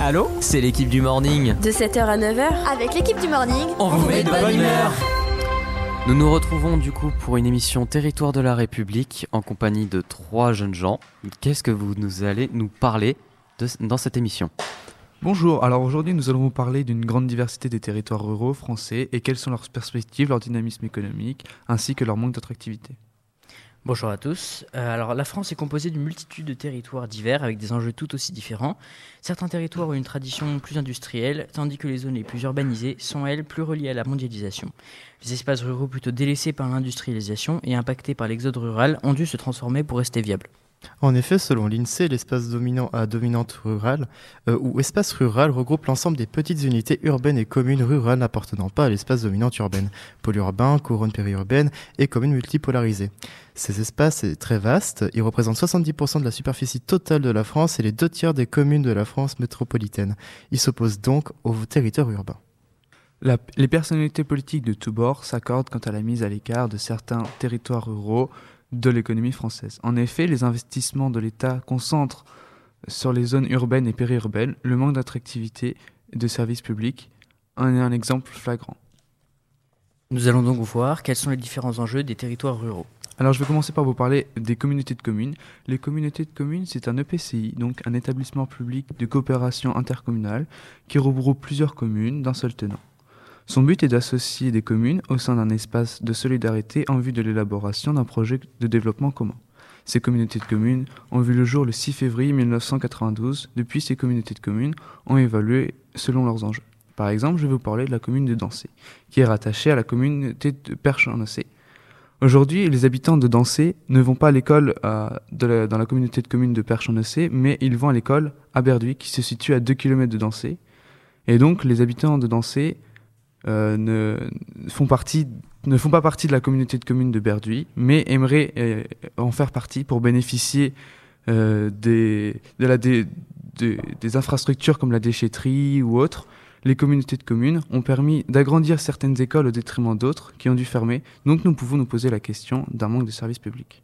Allô C'est l'équipe du morning. De 7h à 9h, avec l'équipe du morning, on, vous met de bonne humeur. Nous nous retrouvons du coup pour une émission Territoire de la République en compagnie de trois jeunes gens. Qu'est-ce que vous nous allez nous parler de, dans cette émission? Bonjour, alors aujourd'hui nous allons vous parler d'une grande diversité des territoires ruraux français et quelles sont leurs perspectives, leur dynamisme économique ainsi que leur manque d'attractivité. Bonjour à tous. Euh, alors la France est composée d'une multitude de territoires divers avec des enjeux tout aussi différents. Certains territoires ont une tradition plus industrielle, tandis que les zones les plus urbanisées sont elles plus reliées à la mondialisation. Les espaces ruraux plutôt délaissés par l'industrialisation et impactés par l'exode rural ont dû se transformer pour rester viables. En effet, selon l'INSEE, l'espace dominant à dominante rurale euh, ou espace rural regroupe l'ensemble des petites unités urbaines et communes rurales n'appartenant pas à l'espace dominante urbaine, pôle urbain, couronne périurbaine et communes multipolarisées. Ces espaces sont très vastes, ils représentent 70% de la superficie totale de la France et les deux tiers des communes de la France métropolitaine. Ils s'opposent donc aux territoires urbains. les personnalités politiques de tous bords s'accordent quant à la mise à l'écart de certains territoires ruraux de l'économie française. En effet, les investissements de l'État concentrent sur les zones urbaines et périurbaines le manque d'attractivité de services publics en est un exemple flagrant. Nous allons donc voir quels sont les différents enjeux des territoires ruraux. Alors je vais commencer par vous parler des communautés de communes. Les communautés de communes, c'est un EPCI, donc un établissement public de coopération intercommunale, qui regroupe plusieurs communes d'un seul tenant. Son but est d'associer des communes au sein d'un espace de solidarité en vue de l'élaboration d'un projet de développement commun. Ces communautés de communes ont vu le jour le 6 février 1992. Depuis, ces communautés de communes ont évalué selon leurs enjeux. Par exemple, je vais vous parler de la commune de Dancé, qui est rattachée à la communauté de perche en Aujourd'hui, les habitants de Dancé ne vont pas à l'école euh, dans la communauté de communes de perche en mais ils vont à l'école à Berduy, qui se situe à 2 km de Dancé. Et donc, les habitants de Dancé euh, ne, font partie, ne font pas partie de la communauté de communes de Berduy, mais aimeraient euh, en faire partie pour bénéficier euh, des, des, des infrastructures comme la déchetterie ou autres. Les communautés de communes ont permis d'agrandir certaines écoles au détriment d'autres qui ont dû fermer. Donc nous pouvons nous poser la question d'un manque de services publics.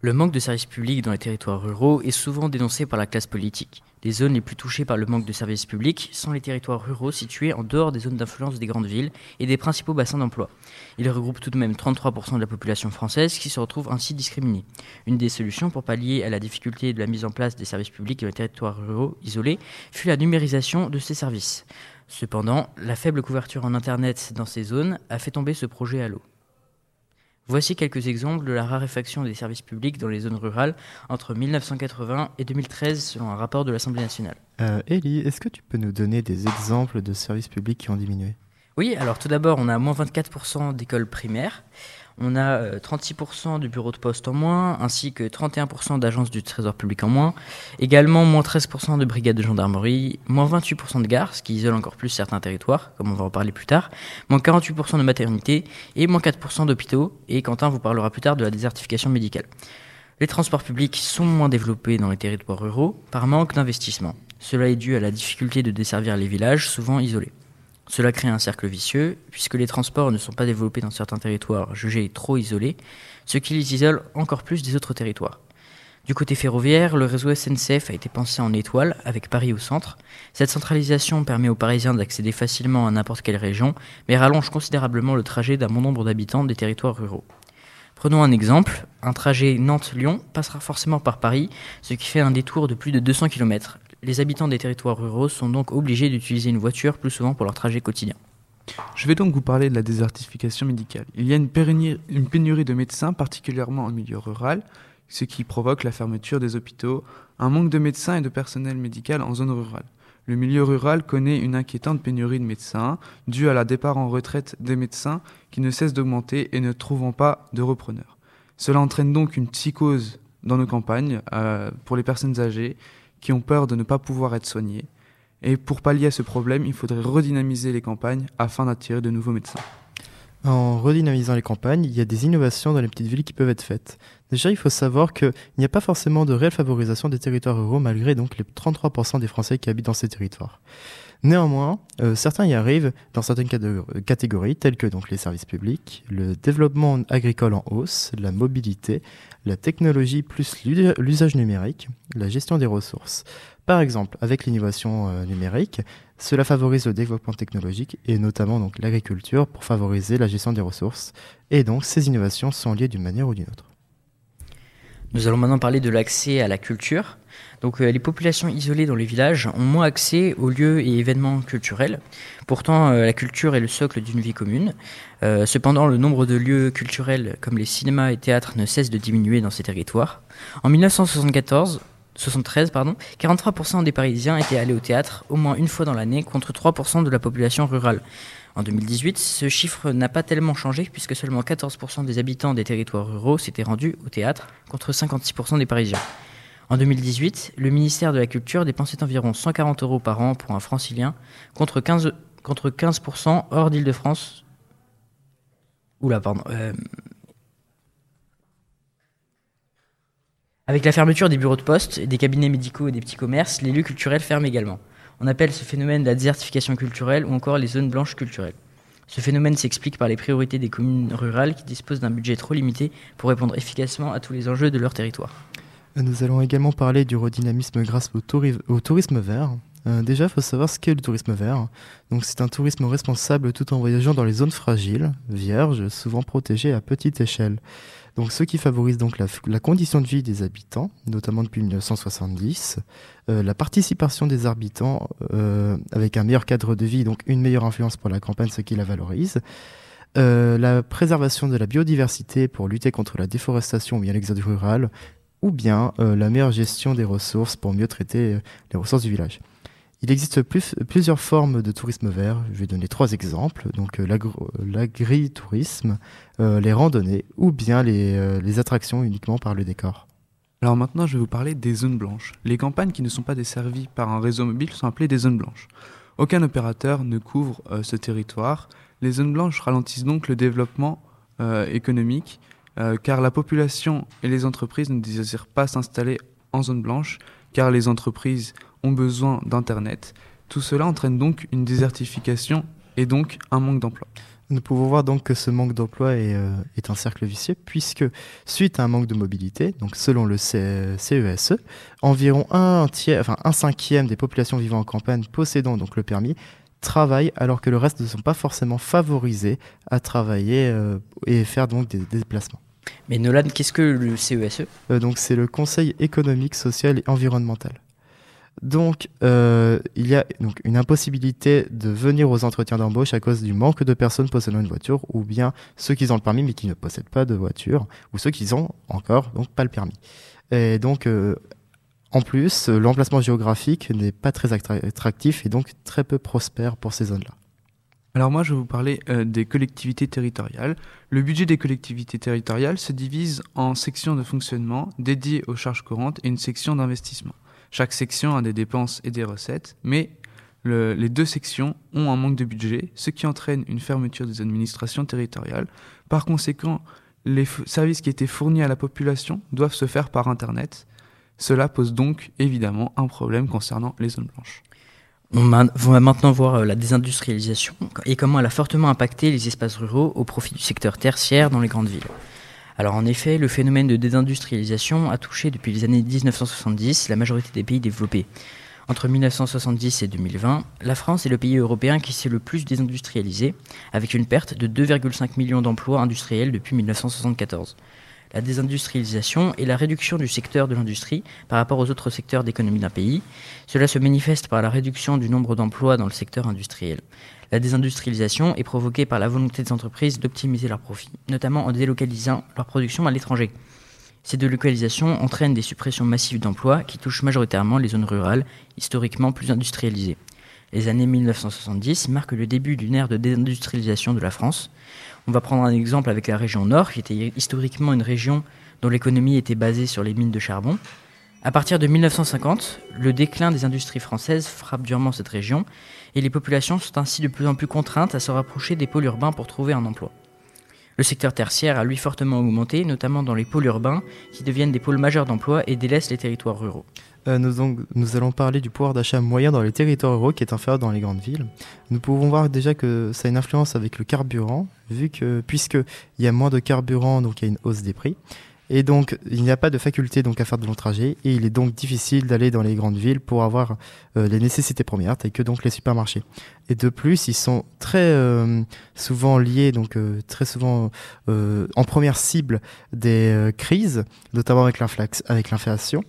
Le manque de services publics dans les territoires ruraux est souvent dénoncé par la classe politique. Les zones les plus touchées par le manque de services publics sont les territoires ruraux situés en dehors des zones d'influence des grandes villes et des principaux bassins d'emploi. Ils regroupent tout de même 33% de la population française qui se retrouve ainsi discriminée. Une des solutions pour pallier à la difficulté de la mise en place des services publics dans les territoires ruraux isolés fut la numérisation de ces services. Cependant, la faible couverture en Internet dans ces zones a fait tomber ce projet à l'eau. Voici quelques exemples de la raréfaction des services publics dans les zones rurales entre 1980 et 2013 selon un rapport de l'Assemblée nationale. Euh, Elie, est-ce que tu peux nous donner des exemples de services publics qui ont diminué? Oui, alors tout d'abord, on a moins 24% d'écoles primaires. On a 36% euh, de bureaux de poste en moins, ainsi que 31% d'agences du Trésor public en moins. Également, moins 13% de brigades de gendarmerie, moins 28% de gares, ce qui isole encore plus certains territoires, comme on va en parler plus tard, moins 48% de maternité et moins 4% d'hôpitaux. Et Quentin vous parlera plus tard de la désertification médicale. Les transports publics sont moins développés dans les territoires ruraux par manque d'investissement. Cela est dû à la difficulté de desservir les villages, souvent isolés. Cela crée un cercle vicieux, puisque les transports ne sont pas développés dans certains territoires jugés trop isolés, ce qui les isole encore plus des autres territoires. Du côté ferroviaire, le réseau SNCF a été pensé en étoile, avec Paris au centre. Cette centralisation permet aux Parisiens d'accéder facilement à n'importe quelle région, mais rallonge considérablement le trajet d'un bon nombre d'habitants des territoires ruraux. Prenons un exemple, un trajet Nantes-Lyon passera forcément par Paris, ce qui fait un détour de plus de 200 km. Les habitants des territoires ruraux sont donc obligés d'utiliser une voiture plus souvent pour leur trajet quotidien. Je vais donc vous parler de la désertification médicale. Il y a une, pénurie de médecins, particulièrement en milieu rural, ce qui provoque la fermeture des hôpitaux, un manque de médecins et de personnel médical en zone rurale. Le milieu rural connaît une inquiétante pénurie de médecins, due à la départ en retraite des médecins qui ne cesse d'augmenter et ne trouvant pas de repreneurs. Cela entraîne donc une psychose dans nos campagnes euh, pour les personnes âgées qui ont peur de ne pas pouvoir être soignés. Et pour pallier à ce problème, il faudrait redynamiser les campagnes afin d'attirer de nouveaux médecins. En redynamisant les campagnes, il y a des innovations dans les petites villes qui peuvent être faites. Déjà, il faut savoir qu'il n'y a pas forcément de réelle favorisation des territoires ruraux malgré donc les 33% des Français qui habitent dans ces territoires. Néanmoins, euh, certains y arrivent dans certaines catégories telles que donc les services publics, le développement agricole en hausse, la mobilité, la technologie plus l'usage numérique, la gestion des ressources. Par exemple, avec l'innovation euh, numérique, cela favorise le développement technologique et notamment donc l'agriculture pour favoriser la gestion des ressources. Et donc ces innovations sont liées d'une manière ou d'une autre. Nous allons maintenant parler de l'accès à la culture. Donc euh, les populations isolées dans les villages ont moins accès aux lieux et événements culturels. Pourtant, euh, la culture est le socle d'une vie commune. Euh, cependant, le nombre de lieux culturels comme les cinémas et théâtres ne cesse de diminuer dans ces territoires. En 1974, 73, pardon, 43% des Parisiens étaient allés au théâtre au moins une fois dans l'année contre 3% de la population rurale. En 2018, ce chiffre n'a pas tellement changé puisque seulement 14% des habitants des territoires ruraux s'étaient rendus au théâtre contre 56% des Parisiens. En 2018, le ministère de la Culture dépensait environ 140 euros par an pour un francilien contre 15%, contre 15 hors d'Île-de-France. Oula, pardon. Euh, Avec la fermeture des bureaux de poste, des cabinets médicaux et des petits commerces, les lieux culturels ferment également. On appelle ce phénomène la désertification culturelle ou encore les zones blanches culturelles. Ce phénomène s'explique par les priorités des communes rurales qui disposent d'un budget trop limité pour répondre efficacement à tous les enjeux de leur territoire. Nous allons également parler du redynamisme grâce au, tourisme vert. Euh, déjà, il faut savoir ce qu'est le tourisme vert. Donc, c'est un tourisme responsable tout en voyageant dans les zones fragiles, vierges, souvent protégées à petite échelle. Donc, ce qui favorise donc la, condition de vie des habitants, notamment depuis 1970, euh, la participation des habitants euh, avec un meilleur cadre de vie, donc une meilleure influence pour la campagne, ce qui la valorise. La préservation de la biodiversité pour lutter contre la déforestation ou bien l'exode rural, ou bien la meilleure gestion des ressources pour mieux traiter les ressources du village. Il existe plusieurs formes de tourisme vert. Je vais donner trois exemples. Donc euh, l'agritourisme, euh, les randonnées ou bien euh, les, attractions uniquement par le décor. Alors maintenant, je vais vous parler des zones blanches. Les campagnes qui ne sont pas desservies par un réseau mobile sont appelées des zones blanches. Aucun opérateur ne couvre ce territoire. Les zones blanches ralentissent donc le développement économique car la population et les entreprises ne désirent pas s'installer en zone blanche car les entreprises ont besoin d'Internet. Tout cela entraîne donc une désertification et donc un manque d'emploi. Nous pouvons voir donc que ce manque d'emploi est, euh, un cercle vicieux puisque suite à un manque de mobilité, donc selon le CESE, e, environ un cinquième des populations vivant en campagne possédant donc le permis travaillent alors que le reste ne sont pas forcément favorisés à travailler euh, et faire donc des, déplacements. Mais Nolan, qu'est-ce que le CESE e euh, Donc c'est le Conseil économique, social et environnemental. Donc, euh, il y a donc une impossibilité de venir aux entretiens d'embauche à cause du manque de personnes possédant une voiture, ou bien ceux qui ont le permis mais qui ne possèdent pas de voiture, ou ceux qui ont encore donc pas le permis. Et donc, euh, en plus, l'emplacement géographique n'est pas très attractif et donc très peu prospère pour ces zones-là. Alors moi, je vais vous parler euh, des collectivités territoriales. Le budget des collectivités territoriales se divise en sections de fonctionnement dédiées aux charges courantes et une section d'investissement. Chaque section a des dépenses et des recettes, mais les deux sections ont un manque de budget, ce qui entraîne une fermeture des administrations territoriales. Par conséquent, les services qui étaient fournis à la population doivent se faire par Internet. Cela pose donc évidemment un problème concernant les zones blanches. On va maintenant voir euh, la désindustrialisation et comment elle a fortement impacté les espaces ruraux au profit du secteur tertiaire dans les grandes villes. Alors en effet, le phénomène de désindustrialisation a touché depuis les années 1970 la majorité des pays développés. Entre 1970 et 2020, la France est le pays européen qui s'est le plus désindustrialisé, avec une perte de 2,5 millions d'emplois industriels depuis 1974. La désindustrialisation est la réduction du secteur de l'industrie par rapport aux autres secteurs d'économie d'un pays. Cela se manifeste par la réduction du nombre d'emplois dans le secteur industriel. La désindustrialisation est provoquée par la volonté des entreprises d'optimiser leurs profits, notamment en délocalisant leur production à l'étranger. Ces délocalisations entraînent des suppressions massives d'emplois qui touchent majoritairement les zones rurales, historiquement plus industrialisées. Les années 1970 marquent le début d'une ère de désindustrialisation de la France. On va prendre un exemple avec la région Nord, qui était historiquement une région dont l'économie était basée sur les mines de charbon. À partir de 1950, le déclin des industries françaises frappe durement cette région et les populations sont ainsi de plus en plus contraintes à se rapprocher des pôles urbains pour trouver un emploi. Le secteur tertiaire a lui fortement augmenté, notamment dans les pôles urbains qui deviennent des pôles majeurs d'emploi et délaissent les territoires ruraux. Euh, nous, allons parler du pouvoir d'achat moyen dans les territoires ruraux qui est inférieur dans les grandes villes. Nous pouvons voir déjà que ça a une influence avec le carburant, vu que puisqu'il y a moins de carburant, donc il y a une hausse des prix. Et donc, il n'y a pas de faculté donc à faire de long trajet et il est donc difficile d'aller dans les grandes villes pour avoir euh, les nécessités premières, telles que donc les supermarchés. Et de plus, ils sont très euh, souvent liés, donc très souvent en première cible des crises, notamment avec l'inflation.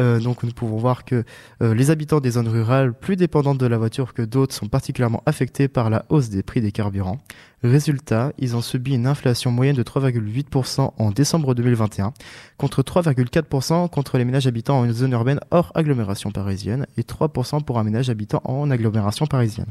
Euh, donc nous pouvons voir que euh, les habitants des zones rurales plus dépendantes de la voiture que d'autres sont particulièrement affectés par la hausse des prix des carburants. Résultat, ils ont subi une inflation moyenne de 3,8% en décembre 2021 contre 3,4% contre les ménages habitant en une zone urbaine hors agglomération parisienne et 3% pour un ménage habitant en agglomération parisienne.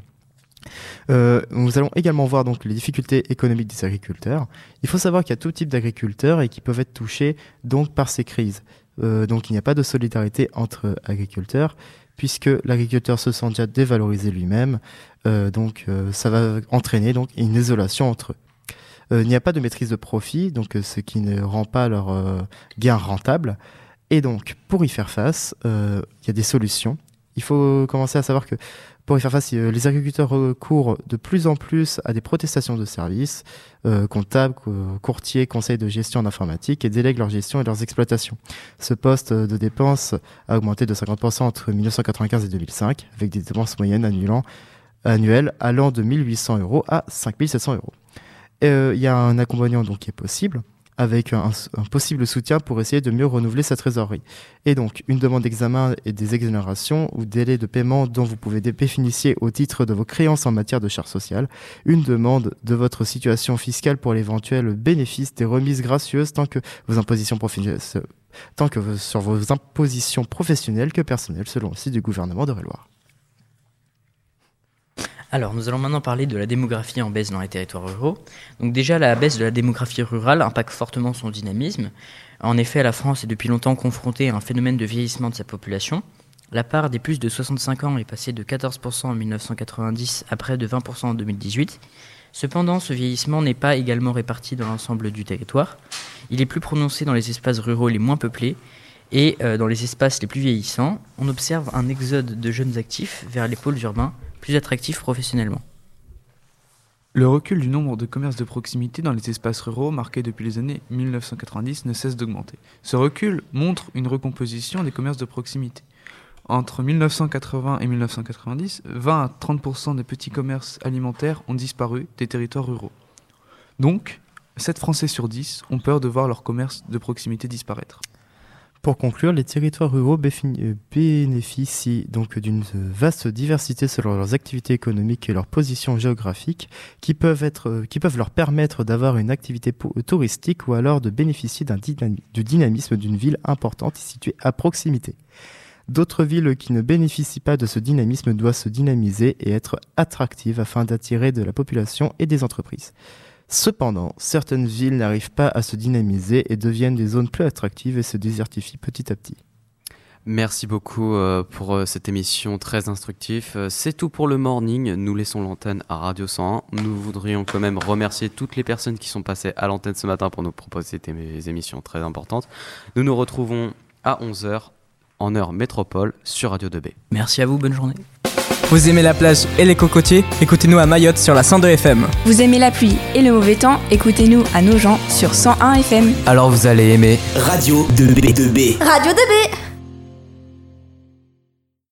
Euh, nous allons également voir les difficultés économiques des agriculteurs. Il faut savoir qu'il y a tout type d'agriculteurs et qui peuvent être touchés donc par ces crises. Euh, donc il n'y a pas de solidarité entre agriculteurs puisque l'agriculteur se sent déjà dévalorisé lui-même. Euh, donc euh, ça va entraîner donc une isolation entre eux. il n'y a pas de maîtrise de profit, donc ce qui ne rend pas leur gain rentable. Et donc pour y faire face, il y a des solutions. Il faut commencer à savoir que pour y faire face, euh, les agriculteurs recourent de plus en plus à des protestations de services, euh, comptables, courtiers, conseils de gestion d'informatique et délèguent leur gestion et leurs exploitations. Ce poste de dépenses a augmenté de 50% entre 1995 et 2005, avec des dépenses moyennes annuelles allant de 1800 euros à 5700 euros. Euh, il y a un accompagnement donc qui est possible avec un, possible soutien pour essayer de mieux renouveler sa trésorerie. Et donc, une demande d'examen et des exonérations ou délais de paiement dont vous pouvez bénéficier au titre de vos créances en matière de charges sociales, une demande de votre situation fiscale pour l'éventuel bénéfice des remises gracieuses tant que tant que sur vos impositions professionnelles que personnelles, selon le site du gouvernement de Réloir. Alors, nous allons maintenant parler de la démographie en baisse dans les territoires ruraux. Donc déjà, la baisse de la démographie rurale impacte fortement son dynamisme. En effet, la France est depuis longtemps confrontée à un phénomène de vieillissement de sa population. La part des plus de 65 ans est passée de 14% en 1990 à près de 20% en 2018. Cependant, ce vieillissement n'est pas également réparti dans l'ensemble du territoire. Il est plus prononcé dans les espaces ruraux les moins peuplés et euh, dans les espaces les plus vieillissants. On observe un exode de jeunes actifs vers les pôles urbains plus attractifs professionnellement. Le recul du nombre de commerces de proximité dans les espaces ruraux, marqué depuis les années 1990, ne cesse d'augmenter. Ce recul montre une recomposition des commerces de proximité. Entre 1980 et 1990, 20 à 30% des petits commerces alimentaires ont disparu des territoires ruraux. Donc, 7 Français sur 10 ont peur de voir leur commerce de proximité disparaître. Pour conclure, les territoires ruraux euh, bénéficient donc d'une vaste diversité selon leurs activités économiques et leur position géographique, qui peuvent, euh, qui peuvent leur permettre d'avoir une activité touristique ou alors de bénéficier du dynamisme d'une ville importante située à proximité. D'autres villes qui ne bénéficient pas de ce dynamisme doivent se dynamiser et être attractives afin d'attirer de la population et des entreprises. Cependant, certaines villes n'arrivent pas à se dynamiser et deviennent des zones plus attractives et se désertifient petit à petit. Merci beaucoup euh, pour euh, cette émission très instructive. Euh, c'est tout pour le morning. Nous laissons l'antenne à Radio 101. Nous voudrions quand même remercier toutes les personnes qui sont passées à l'antenne ce matin pour nous proposer des émissions très importantes. Nous nous retrouvons à 11h en heure métropole sur Radio 2B. Merci à vous, bonne journée. Vous aimez la plage et les cocotiers Écoutez-nous à Mayotte sur la 102 FM. Vous aimez la pluie et le mauvais temps Écoutez-nous à Nogent sur 101 FM. Alors vous allez aimer Radio 2B. 2B. Radio 2B